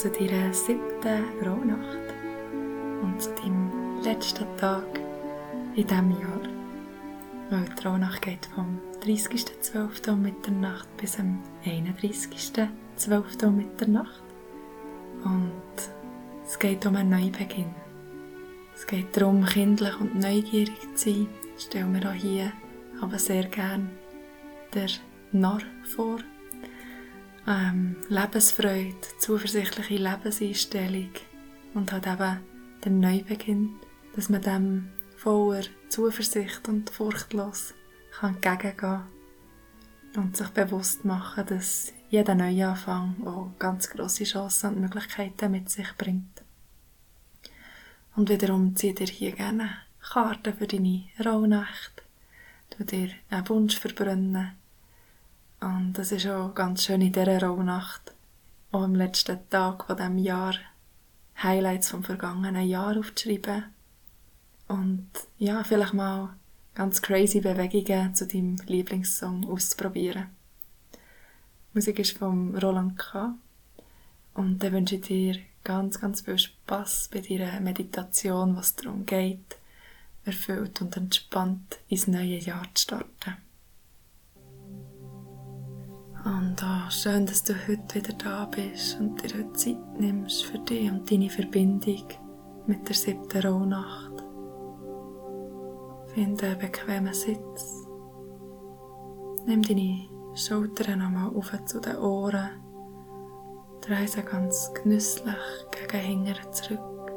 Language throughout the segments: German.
zu deiner siebten Rauhnacht und zu deinem letzten Tag in diesem Jahr. Weil die Rauhnacht geht vom 30.12. um Mitternacht bis am 31.12. um Mitternacht. Und es geht um einen Neubeginn. Es geht darum, kindlich und neugierig zu sein. Ich stelle mir auch hier aber sehr gern der Narr vor ähm, Lebensfreude, zuversichtliche Lebenseinstellung und halt eben der Neubeginn, dass man dem voller Zuversicht und furchtlos kann entgegengehen und sich bewusst machen, dass jeder Neuanfang auch ganz grosse Chancen und Möglichkeiten mit sich bringt. Und wiederum zieht dir hier gerne Karten für deine Rauhnacht, du dir einen Wunsch verbrennen und das ist auch ganz schön in dieser Rauhnacht, auch am letzten Tag von diesem Jahr, Highlights vom vergangenen Jahr aufzuschreiben. Und ja, vielleicht mal ganz crazy Bewegungen zu deinem Lieblingssong auszuprobieren. Die Musik ist von Roland K. Und dann wünsche ich dir ganz, ganz viel Spaß bei deiner Meditation, was darum geht, erfüllt und entspannt ins neue Jahr zu starten. Und oh, schön, dass du heute wieder da bist und dir heute Zeit nimmst für dich und deine Verbindung mit der siebten Rauhnacht. Finde einen bequemen Sitz. Nimm deine Schultern nochmal auf zu den Ohren. Dreh sie ganz genüsslich gegen Hingern zurück.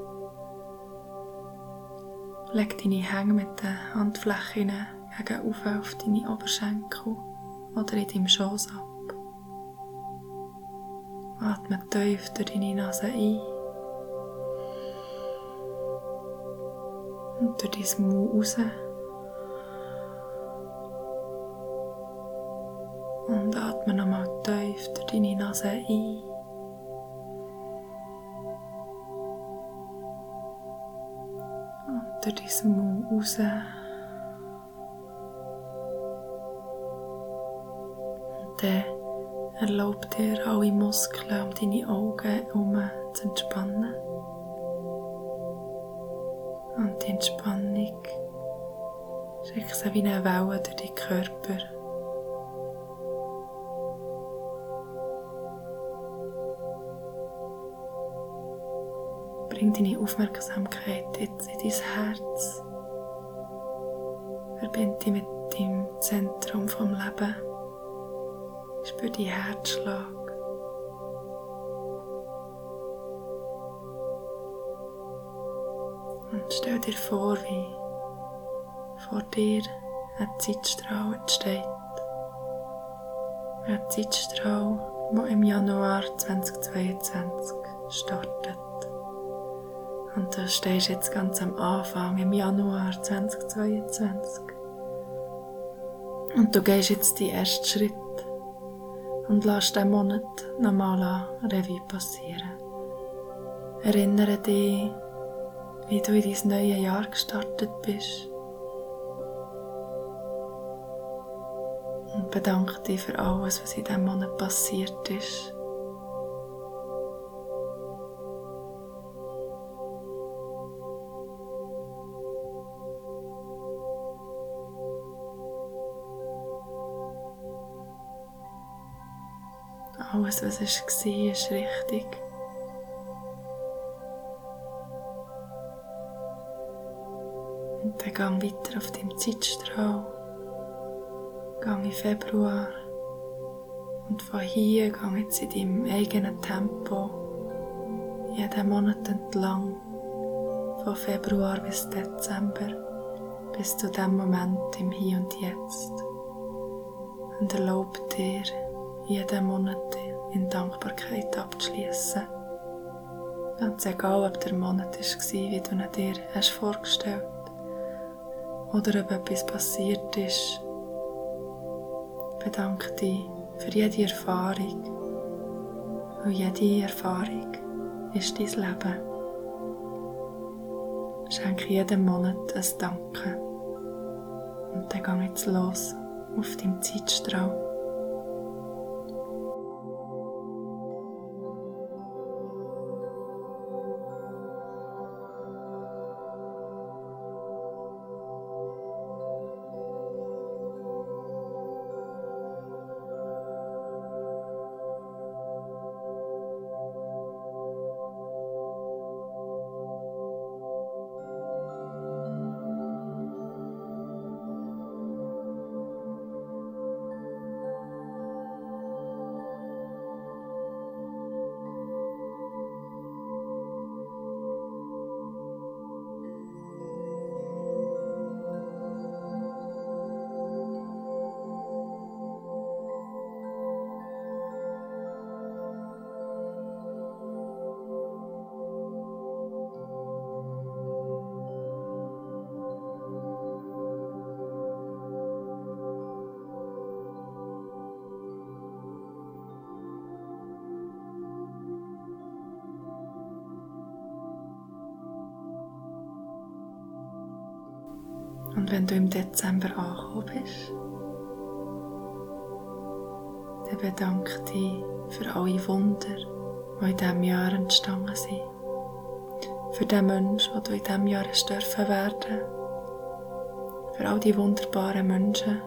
Leg deine Hänge mit den Handflächen gegen auf deine Oberschenkel oder in deinem Schoß ab. Atme tief durch deine Nase ein und durch dein Mund raus. Und atme nochmal tief durch deine Nase ein. Und durch Mund raus. Und dann Erlaub dir, alle Muskeln um deine Augen herum zu entspannen. Und die Entspannung schickt sie wie eine Welle durch deinen Körper. Bring deine Aufmerksamkeit jetzt in dein Herz. Verbinde dich mit dem Zentrum vom Leben. Spür die Herzschlag. Und stell dir vor, wie vor dir ein Zeitstrahl entsteht. Ein Zeitstrahl, der im Januar 2022 startet. Und du stehst jetzt ganz am Anfang, im Januar 2022. Und du gehst jetzt die ersten Schritte und lass den Monat nochmal an Revue passieren. Erinnere dich, wie du in dein neues Jahr gestartet bist. Und bedanke dich für alles, was in diesem Monat passiert ist. Alles, was es war, ist richtig. Und dann gang weiter auf dem Zeitstrahl. Gang in Februar. Und von hier gang jetzt in deinem eigenen Tempo. Jeden Monat entlang. Von Februar bis Dezember. Bis zu dem Moment im Hier und Jetzt. Und erlaub dir, jeden Monat in Dankbarkeit abzuschließen. Ganz egal, ob der Monat war, wie du ihn dir hast vorgestellt oder ob etwas passiert ist. Bedanke dich für jede Erfahrung, weil jede Erfahrung ist dein Leben. Schenke jedem Monat ein Danke. Und dann geh jetzt los auf deinem Zeitstrahl. Und wenn du im Dezember angekommen bist, dann bedanke dich für alle Wunder, die in diesem Jahr entstanden sind. Für den Menschen, den du in diesem Jahr dürfen werden. Für all die wunderbaren Menschen,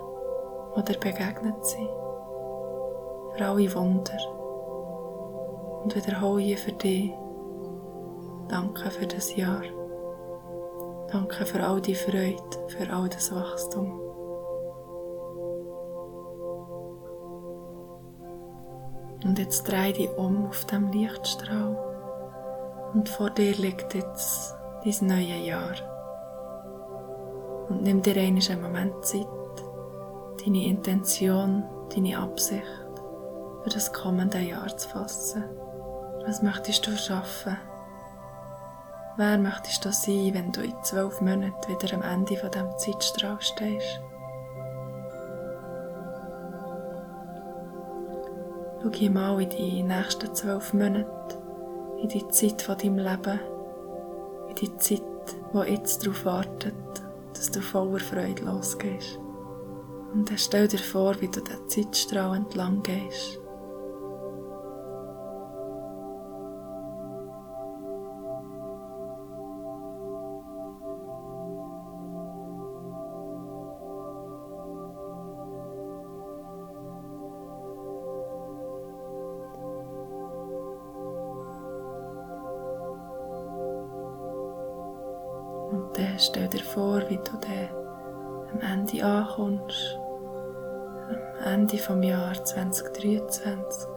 die dir begegnet sind. Für alle Wunder. Und wiederhole hier für dich. Danke für das Jahr. Danke für all die Freude, für all das Wachstum. Und jetzt dreh dich um auf dem Lichtstrahl. Und vor dir liegt jetzt dein neues Jahr. Und nimm dir einen Moment Zeit, deine Intention, deine Absicht für das kommende Jahr zu fassen. Was möchtest du schaffen? Wer möchtest du sein, wenn du in zwölf Monaten wieder am Ende von diesem Zeitstrahl stehst? Schau mal in die nächsten zwölf Monate, in die Zeit von deinem Leben, in die Zeit, die jetzt darauf wartet, dass du voller Freude losgehst. Und dann stell dir vor, wie du den Zeitstrahl entlang gehst. Und dann stell dir vor, wie du dann am Ende ankommst. Am Ende vom Jahr 2023.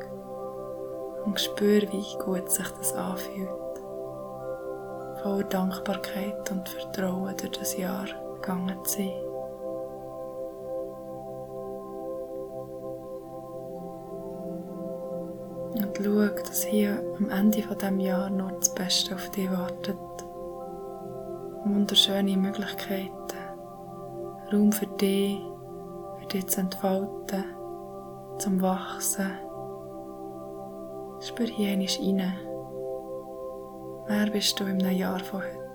Und spür, wie gut sich das anfühlt. Voller Dankbarkeit und Vertrauen durch das Jahr gegangen zu sein. Und schau, dass hier am Ende von dem Jahr noch das Beste auf dich wartet wunderschöne Möglichkeiten. Raum für dich, für dich zu entfalten, zum Wachsen. Spür hier einmal rein. Wer bist du im Jahr von heute?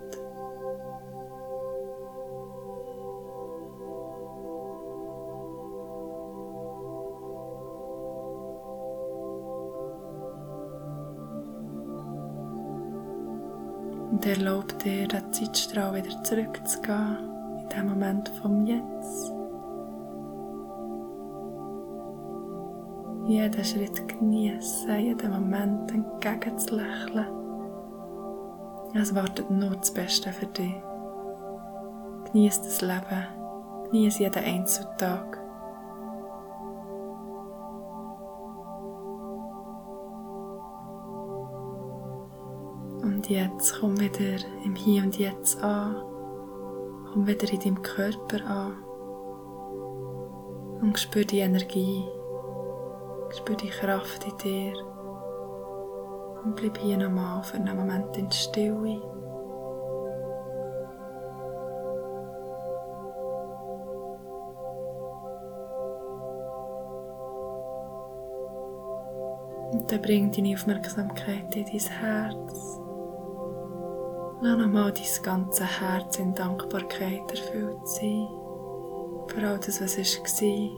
Und erlaub dir, den Zeitstrahl wieder zurückzugehen, in dem Moment vom Jetzt. Jeden Schritt genießen, jeden Moment entgegenzulächeln. Es wartet nur das Beste für dich. Genieß das Leben, genieß jeden einzelnen Und jetzt komm wieder im Hier und Jetzt an. Komm wieder in deinem Körper an. Und spür die Energie. Spür die Kraft in dir. Und bleib hier nochmal für einen Moment in Stille. Und dann bring deine Aufmerksamkeit in dein Herz. Lass nochmal dein ganze Herz in Dankbarkeit erfüllt sein. Für all das, was war.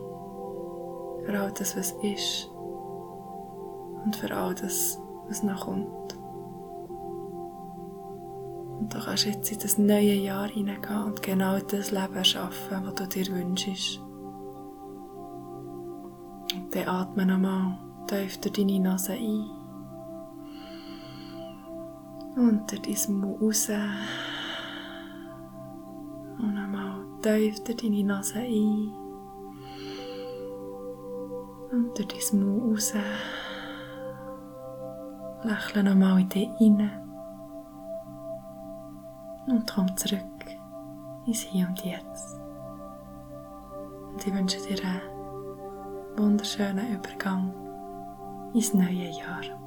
Für all das, was ist. Und für all das, was noch kommt. Und du kannst jetzt in das neue Jahr hineingehen und genau das Leben schaffen, was du dir wünschst. Und dann atme nochmal tief durch deine Nase ein. Unter dein Mund raus. Und nochmal tief deine Nase ein. Und durch dein Mund raus. Lächle nochmal in dich rein. Und komm zurück ins Hier und Jetzt. Und ich wünsche dir einen wunderschönen Übergang ins neue Jahr.